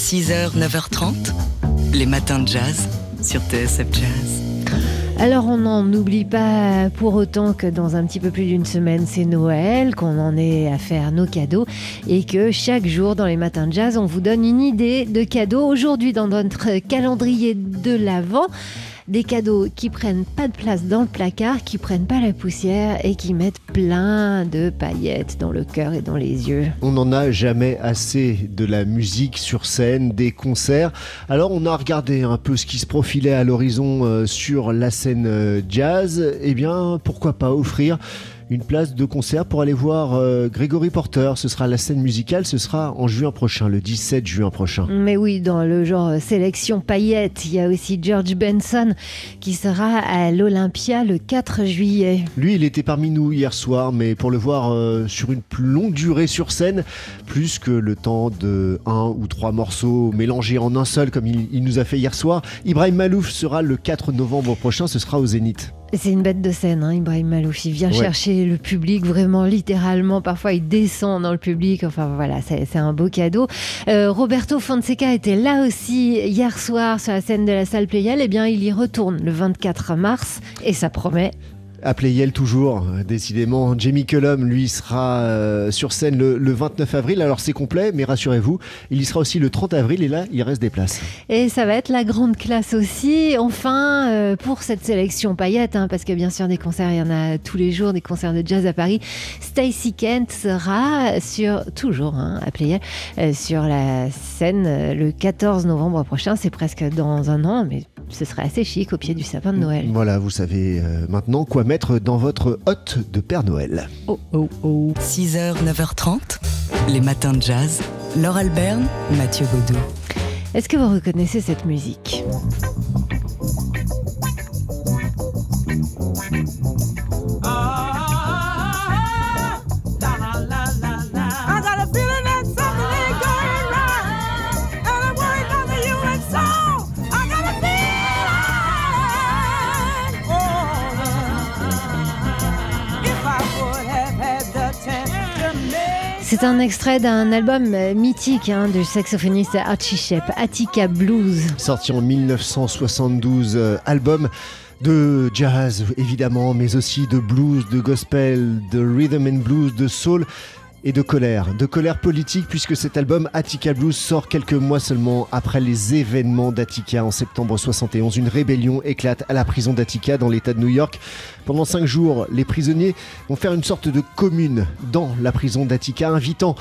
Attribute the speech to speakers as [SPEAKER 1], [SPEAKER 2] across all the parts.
[SPEAKER 1] 6h, 9h30, les matins de jazz sur TSF Jazz.
[SPEAKER 2] Alors on n'en oublie pas pour autant que dans un petit peu plus d'une semaine c'est Noël, qu'on en est à faire nos cadeaux et que chaque jour dans les matins de jazz on vous donne une idée de cadeau. Aujourd'hui dans notre calendrier de l'Avent, des cadeaux qui prennent pas de place dans le placard, qui prennent pas la poussière et qui mettent plein de paillettes dans le cœur et dans les yeux.
[SPEAKER 3] On n'en a jamais assez de la musique sur scène, des concerts. Alors on a regardé un peu ce qui se profilait à l'horizon euh, sur la scène euh, jazz. Eh bien, pourquoi pas offrir une place de concert pour aller voir euh, Grégory Porter. Ce sera la scène musicale, ce sera en juin prochain, le 17 juin prochain.
[SPEAKER 2] Mais oui, dans le genre euh, sélection paillette, il y a aussi George Benson qui sera à l'Olympia le 4 juillet.
[SPEAKER 3] Lui, il était parmi nous hier soir, mais pour le voir euh, sur une plus longue durée sur scène, plus que le temps de un ou trois morceaux mélangés en un seul comme il, il nous a fait hier soir, Ibrahim Malouf sera le 4 novembre prochain, ce sera au Zénith.
[SPEAKER 2] C'est une bête de scène, hein, Ibrahim Malouf. Il vient chercher le public vraiment littéralement. Parfois, il descend dans le public. Enfin, voilà, c'est un beau cadeau. Euh, Roberto Fonseca était là aussi hier soir sur la scène de la salle Playel. Eh bien, il y retourne le 24 mars et ça promet
[SPEAKER 3] à Playel toujours, décidément. Jamie Cullum, lui, sera euh, sur scène le, 29 avril. Alors c'est complet, mais rassurez-vous, il y sera aussi le 30 avril et là, il reste des places.
[SPEAKER 2] Et ça va être la grande classe aussi. Enfin, euh, pour cette sélection paillette, hein, parce que bien sûr, des concerts, il y en a tous les jours, des concerts de jazz à Paris. Stacy Kent sera sur, toujours hein, à Playel, euh, sur la scène le 14 novembre prochain. C'est presque dans un an, mais ce serait assez chic au pied du sapin de Noël.
[SPEAKER 3] Voilà, vous savez maintenant quoi mettre dans votre hôte de Père Noël.
[SPEAKER 1] Oh oh oh. 6h, 9h30, les matins de jazz. Laure Alberne, Mathieu Baudou.
[SPEAKER 2] Est-ce que vous reconnaissez cette musique? C'est un extrait d'un album mythique hein, du saxophoniste Archie Shepp, Attica Blues.
[SPEAKER 3] Sorti en 1972, euh, album de jazz évidemment, mais aussi de blues, de gospel, de rhythm and blues, de soul et de colère, de colère politique puisque cet album Attica Blues sort quelques mois seulement après les événements d'Attica en septembre 71. Une rébellion éclate à la prison d'Attica dans l'état de New York. Pendant cinq jours, les prisonniers vont faire une sorte de commune dans la prison d'Attica, invitant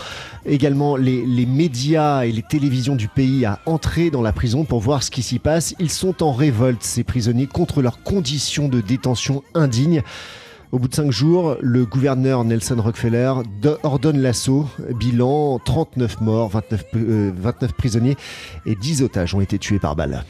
[SPEAKER 3] également les, les médias et les télévisions du pays à entrer dans la prison pour voir ce qui s'y passe. Ils sont en révolte, ces prisonniers, contre leurs conditions de détention indignes. Au bout de cinq jours, le gouverneur Nelson Rockefeller ordonne l'assaut. Bilan 39 morts, 29, 29 euh, prisonniers et 10 otages ont été tués par balle.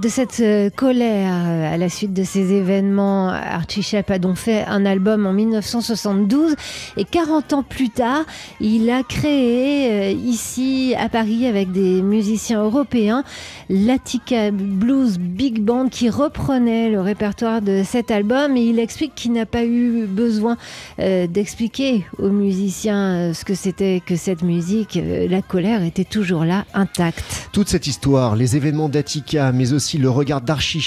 [SPEAKER 2] De cette euh, colère euh, à la suite de ces événements, Archie Shepp a donc fait un album en 1972 et 40 ans plus tard, il a créé ici à Paris avec des musiciens européens l'Attica Blues Big Band qui reprenait le répertoire de cet album et il explique qu'il n'a pas eu besoin euh, d'expliquer aux musiciens euh, ce que c'était que cette musique. Euh, la colère était toujours là, intacte.
[SPEAKER 3] Toute cette histoire, les événements d'Attica, mais aussi le regard d'Archie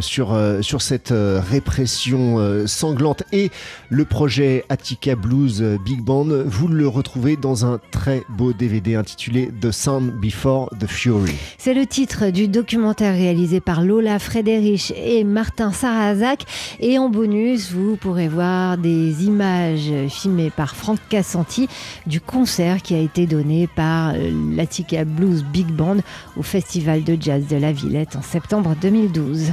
[SPEAKER 3] sur, sur cette répression sanglante et le projet Attica Blues Big Band, vous le retrouvez dans un très beau DVD intitulé The Sound Before the Fury.
[SPEAKER 2] C'est le titre du documentaire réalisé par Lola Frederich et Martin Sarazak. Et en bonus, vous pourrez voir des images filmées par Franck Cassanti du concert qui a été donné par euh, l'Attica Blues Big Band au Festival de Jazz de la Villette en septembre 2012.